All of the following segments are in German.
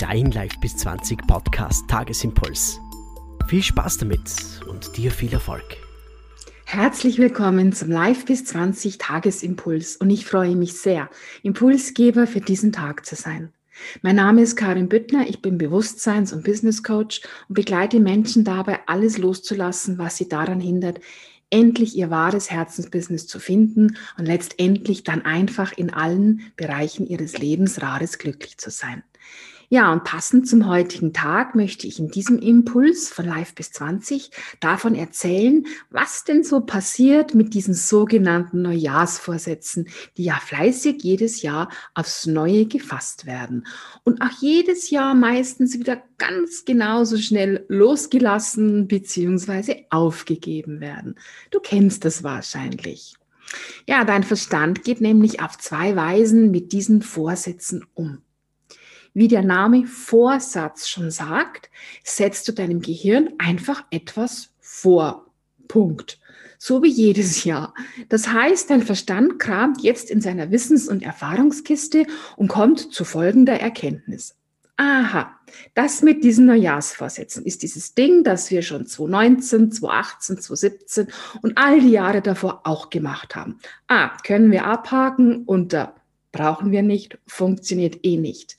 dein Live bis 20 Podcast Tagesimpuls. Viel Spaß damit und dir viel Erfolg. Herzlich willkommen zum Live bis 20 Tagesimpuls und ich freue mich sehr, Impulsgeber für diesen Tag zu sein. Mein Name ist Karin Büttner, ich bin Bewusstseins- und Business Coach und begleite Menschen dabei, alles loszulassen, was sie daran hindert, endlich ihr wahres Herzensbusiness zu finden und letztendlich dann einfach in allen Bereichen ihres Lebens rares glücklich zu sein. Ja, und passend zum heutigen Tag möchte ich in diesem Impuls von Live bis 20 davon erzählen, was denn so passiert mit diesen sogenannten Neujahrsvorsätzen, die ja fleißig jedes Jahr aufs Neue gefasst werden und auch jedes Jahr meistens wieder ganz genauso schnell losgelassen bzw. aufgegeben werden. Du kennst das wahrscheinlich. Ja, dein Verstand geht nämlich auf zwei Weisen mit diesen Vorsätzen um. Wie der Name Vorsatz schon sagt, setzt du deinem Gehirn einfach etwas vor. Punkt. So wie jedes Jahr. Das heißt, dein Verstand kramt jetzt in seiner Wissens- und Erfahrungskiste und kommt zu folgender Erkenntnis. Aha, das mit diesen Neujahrsvorsätzen ist dieses Ding, das wir schon 2019, 2018, 2017 und all die Jahre davor auch gemacht haben. Ah, können wir abhaken und da brauchen wir nicht, funktioniert eh nicht.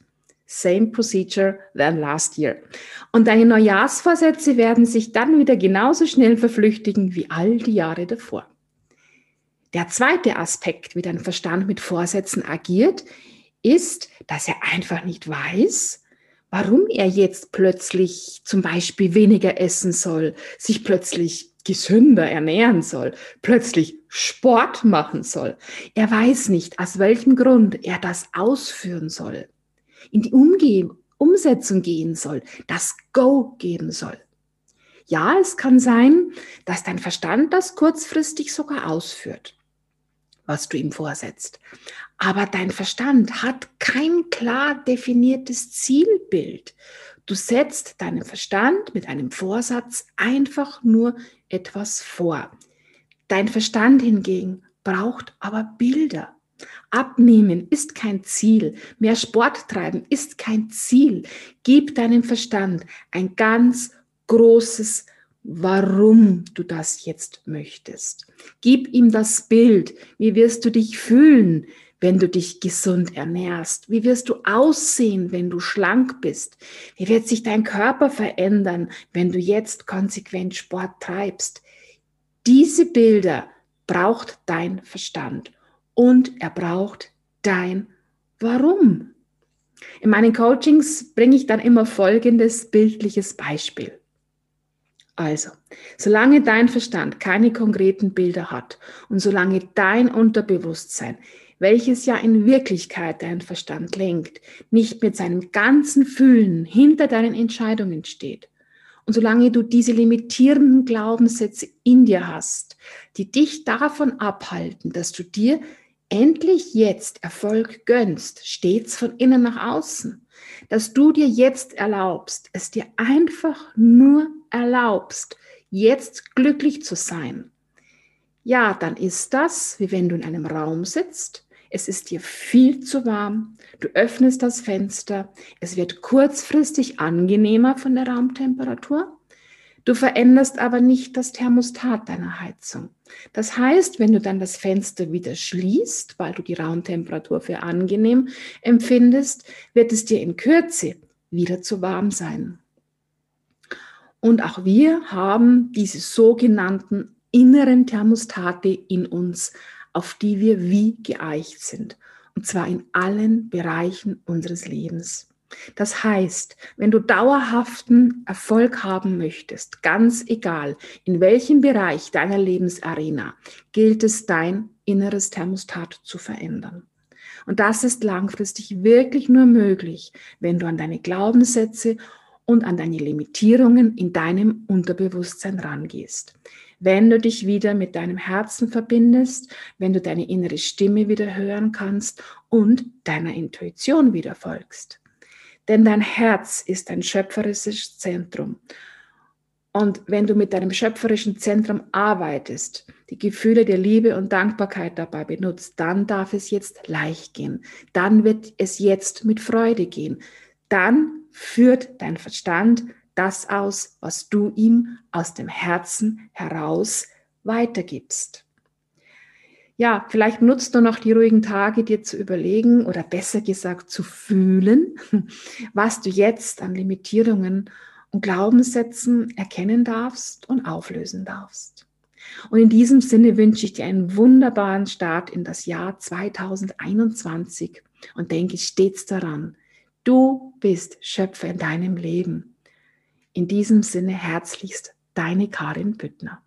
Same procedure than last year. Und deine Neujahrsvorsätze werden sich dann wieder genauso schnell verflüchtigen wie all die Jahre davor. Der zweite Aspekt, wie dein Verstand mit Vorsätzen agiert, ist, dass er einfach nicht weiß, warum er jetzt plötzlich zum Beispiel weniger essen soll, sich plötzlich gesünder ernähren soll, plötzlich Sport machen soll. Er weiß nicht, aus welchem Grund er das ausführen soll in die Umge Umsetzung gehen soll, das Go geben soll. Ja, es kann sein, dass dein Verstand das kurzfristig sogar ausführt, was du ihm vorsetzt. Aber dein Verstand hat kein klar definiertes Zielbild. Du setzt deinem Verstand mit einem Vorsatz einfach nur etwas vor. Dein Verstand hingegen braucht aber Bilder. Abnehmen ist kein Ziel. Mehr Sport treiben ist kein Ziel. Gib deinem Verstand ein ganz großes warum du das jetzt möchtest. Gib ihm das Bild. Wie wirst du dich fühlen, wenn du dich gesund ernährst? Wie wirst du aussehen, wenn du schlank bist? Wie wird sich dein Körper verändern, wenn du jetzt konsequent Sport treibst? Diese Bilder braucht dein Verstand und er braucht dein Warum. In meinen Coachings bringe ich dann immer folgendes bildliches Beispiel. Also, solange dein Verstand keine konkreten Bilder hat und solange dein Unterbewusstsein, welches ja in Wirklichkeit dein Verstand lenkt, nicht mit seinem ganzen Fühlen hinter deinen Entscheidungen steht, und solange du diese limitierenden Glaubenssätze in dir hast, die dich davon abhalten, dass du dir endlich jetzt Erfolg gönnst, stets von innen nach außen, dass du dir jetzt erlaubst, es dir einfach nur erlaubst, jetzt glücklich zu sein, ja, dann ist das, wie wenn du in einem Raum sitzt, es ist dir viel zu warm, du öffnest das Fenster, es wird kurzfristig angenehmer von der Raumtemperatur Du veränderst aber nicht das Thermostat deiner Heizung. Das heißt, wenn du dann das Fenster wieder schließt, weil du die Raumtemperatur für angenehm empfindest, wird es dir in Kürze wieder zu warm sein. Und auch wir haben diese sogenannten inneren Thermostate in uns, auf die wir wie geeicht sind. Und zwar in allen Bereichen unseres Lebens. Das heißt, wenn du dauerhaften Erfolg haben möchtest, ganz egal in welchem Bereich deiner Lebensarena, gilt es, dein inneres Thermostat zu verändern. Und das ist langfristig wirklich nur möglich, wenn du an deine Glaubenssätze und an deine Limitierungen in deinem Unterbewusstsein rangehst. Wenn du dich wieder mit deinem Herzen verbindest, wenn du deine innere Stimme wieder hören kannst und deiner Intuition wieder folgst. Denn dein Herz ist ein schöpferisches Zentrum. Und wenn du mit deinem schöpferischen Zentrum arbeitest, die Gefühle der Liebe und Dankbarkeit dabei benutzt, dann darf es jetzt leicht gehen. Dann wird es jetzt mit Freude gehen. dann führt dein Verstand das aus, was du ihm aus dem Herzen heraus weitergibst. Ja, vielleicht nutzt du noch die ruhigen Tage, dir zu überlegen oder besser gesagt zu fühlen, was du jetzt an Limitierungen und Glaubenssätzen erkennen darfst und auflösen darfst. Und in diesem Sinne wünsche ich dir einen wunderbaren Start in das Jahr 2021 und denke stets daran, du bist Schöpfer in deinem Leben. In diesem Sinne herzlichst deine Karin Büttner.